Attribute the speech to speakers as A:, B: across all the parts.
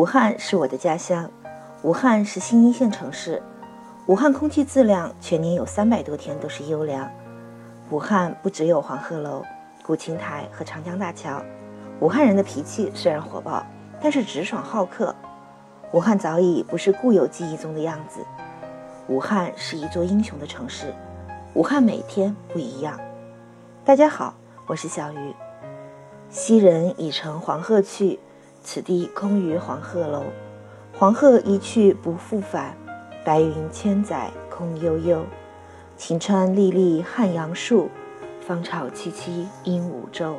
A: 武汉是我的家乡，武汉是新一线城市，武汉空气质量全年有三百多天都是优良。武汉不只有黄鹤楼、古琴台和长江大桥，武汉人的脾气虽然火爆，但是直爽好客。武汉早已不是固有记忆中的样子，武汉是一座英雄的城市，武汉每天不一样。大家好，我是小鱼。昔人已乘黄鹤去，此地空余黄鹤楼。黄鹤一去不复返，白云千载空悠悠。晴川历历汉阳树，芳草萋萋鹦鹉洲。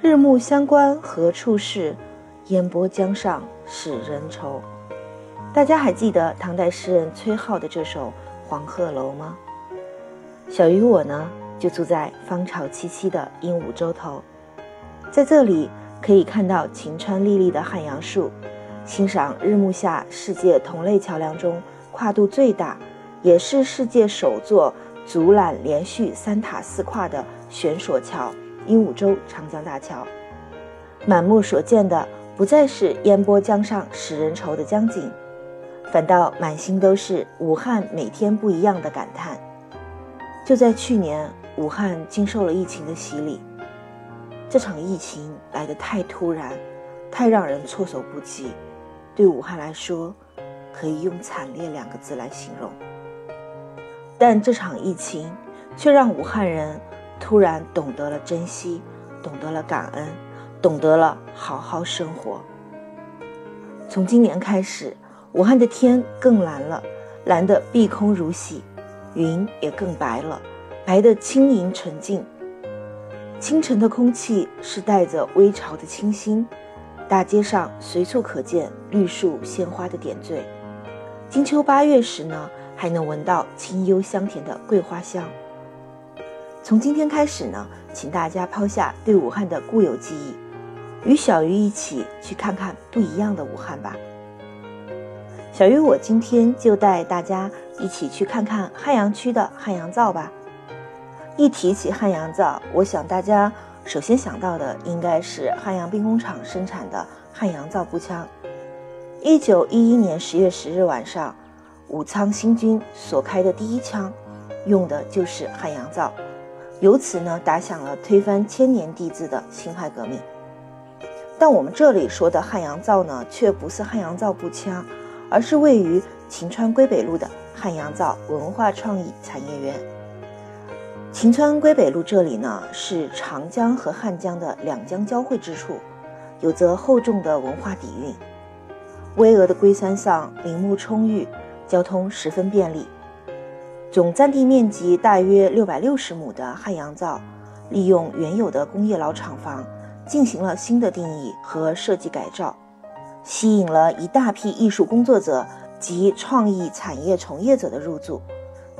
A: 日暮乡关何处是？烟波江上使人愁。大家还记得唐代诗人崔颢的这首《黄鹤楼》吗？小鱼我呢，就住在芳草萋萋的鹦鹉洲头，在这里可以看到晴川历历的汉阳树，欣赏日暮下世界同类桥梁中跨度最大，也是世界首座足缆连续三塔四跨的悬索桥——鹦鹉洲长江大桥。满目所见的不再是烟波江上使人愁的江景。反倒满心都是武汉每天不一样的感叹。就在去年，武汉经受了疫情的洗礼。这场疫情来得太突然，太让人措手不及。对武汉来说，可以用惨烈两个字来形容。但这场疫情却让武汉人突然懂得了珍惜，懂得了感恩，懂得了好好生活。从今年开始。武汉的天更蓝了，蓝得碧空如洗，云也更白了，白得轻盈纯净。清晨的空气是带着微潮的清新，大街上随处可见绿树鲜花的点缀。金秋八月时呢，还能闻到清幽香甜的桂花香。从今天开始呢，请大家抛下对武汉的固有记忆，与小鱼一起去看看不一样的武汉吧。小鱼，我今天就带大家一起去看看汉阳区的汉阳造吧。一提起汉阳造，我想大家首先想到的应该是汉阳兵工厂生产的汉阳造步枪。一九一一年十月十日晚上，武昌新军所开的第一枪，用的就是汉阳造，由此呢打响了推翻千年帝制的辛亥革命。但我们这里说的汉阳造呢，却不是汉阳造步枪。而是位于秦川归北路的汉阳造文化创意产业园。晴川归北路这里呢，是长江和汉江的两江交汇之处，有着厚重的文化底蕴。巍峨的龟山上，林木充裕，交通十分便利。总占地面积大约六百六十亩的汉阳造，利用原有的工业老厂房，进行了新的定义和设计改造。吸引了一大批艺术工作者及创意产业从业者的入驻，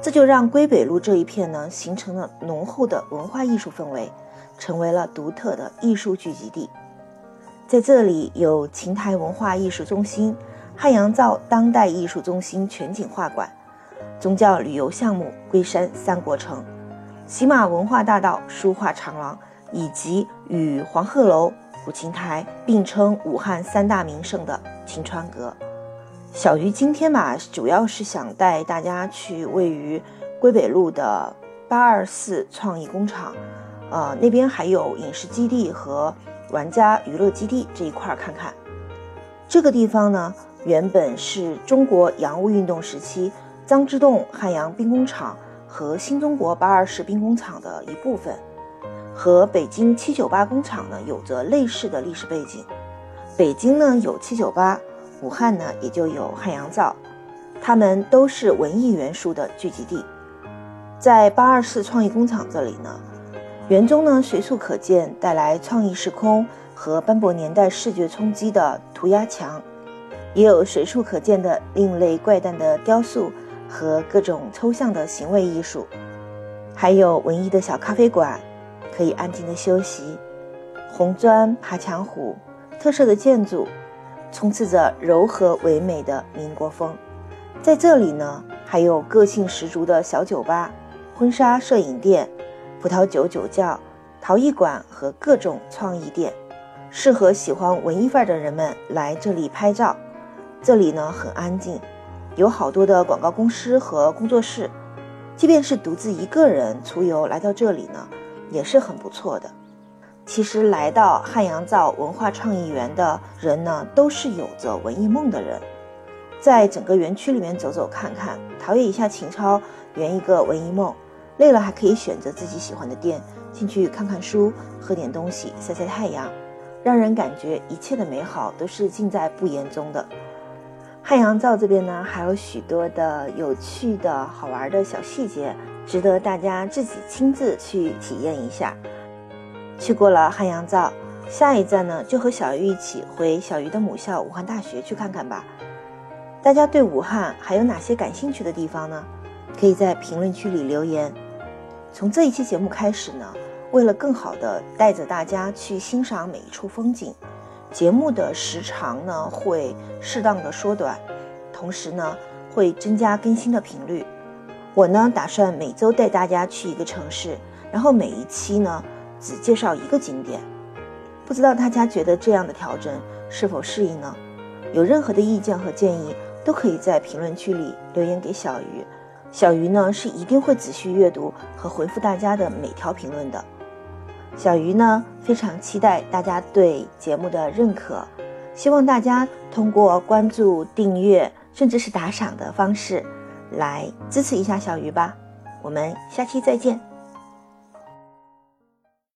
A: 这就让归北路这一片呢形成了浓厚的文化艺术氛围，成为了独特的艺术聚集地。在这里有琴台文化艺术中心、汉阳造当代艺术中心全景画馆、宗教旅游项目龟山三国城、喜马文化大道书画长廊，以及与黄鹤楼。古琴台并称武汉三大名胜的晴川阁。小鱼今天吧，主要是想带大家去位于归北路的八二四创意工厂，呃，那边还有影视基地和玩家娱乐基地这一块看看。这个地方呢，原本是中国洋务运动时期张之洞汉阳兵工厂和新中国八二式兵工厂的一部分。和北京七九八工厂呢有着类似的历史背景，北京呢有七九八，武汉呢也就有汉阳造，它们都是文艺元素的聚集地。在八二四创意工厂这里呢，园中呢随处可见带来创意时空和斑驳年代视觉冲击的涂鸦墙，也有随处可见的另类怪诞的雕塑和各种抽象的行为艺术，还有文艺的小咖啡馆。可以安静的休息，红砖爬墙虎，特色的建筑，充斥着柔和唯美的民国风。在这里呢，还有个性十足的小酒吧、婚纱摄影店、葡萄酒酒窖、陶艺馆和各种创意店，适合喜欢文艺范儿的人们来这里拍照。这里呢很安静，有好多的广告公司和工作室。即便是独自一个人出游来到这里呢，也是很不错的。其实来到汉阳造文化创意园的人呢，都是有着文艺梦的人，在整个园区里面走走看看，陶冶一下情操，圆一个文艺梦。累了还可以选择自己喜欢的店进去看看书，喝点东西，晒晒太阳，让人感觉一切的美好都是尽在不言中的。汉阳造这边呢，还有许多的有趣的好玩的小细节，值得大家自己亲自去体验一下。去过了汉阳造，下一站呢，就和小鱼一起回小鱼的母校武汉大学去看看吧。大家对武汉还有哪些感兴趣的地方呢？可以在评论区里留言。从这一期节目开始呢，为了更好的带着大家去欣赏每一处风景。节目的时长呢会适当的缩短，同时呢会增加更新的频率。我呢打算每周带大家去一个城市，然后每一期呢只介绍一个景点。不知道大家觉得这样的调整是否适应呢？有任何的意见和建议，都可以在评论区里留言给小鱼。小鱼呢是一定会仔细阅读和回复大家的每条评论的。小鱼呢，非常期待大家对节目的认可，希望大家通过关注、订阅，甚至是打赏的方式，来支持一下小鱼吧。我们下期再见。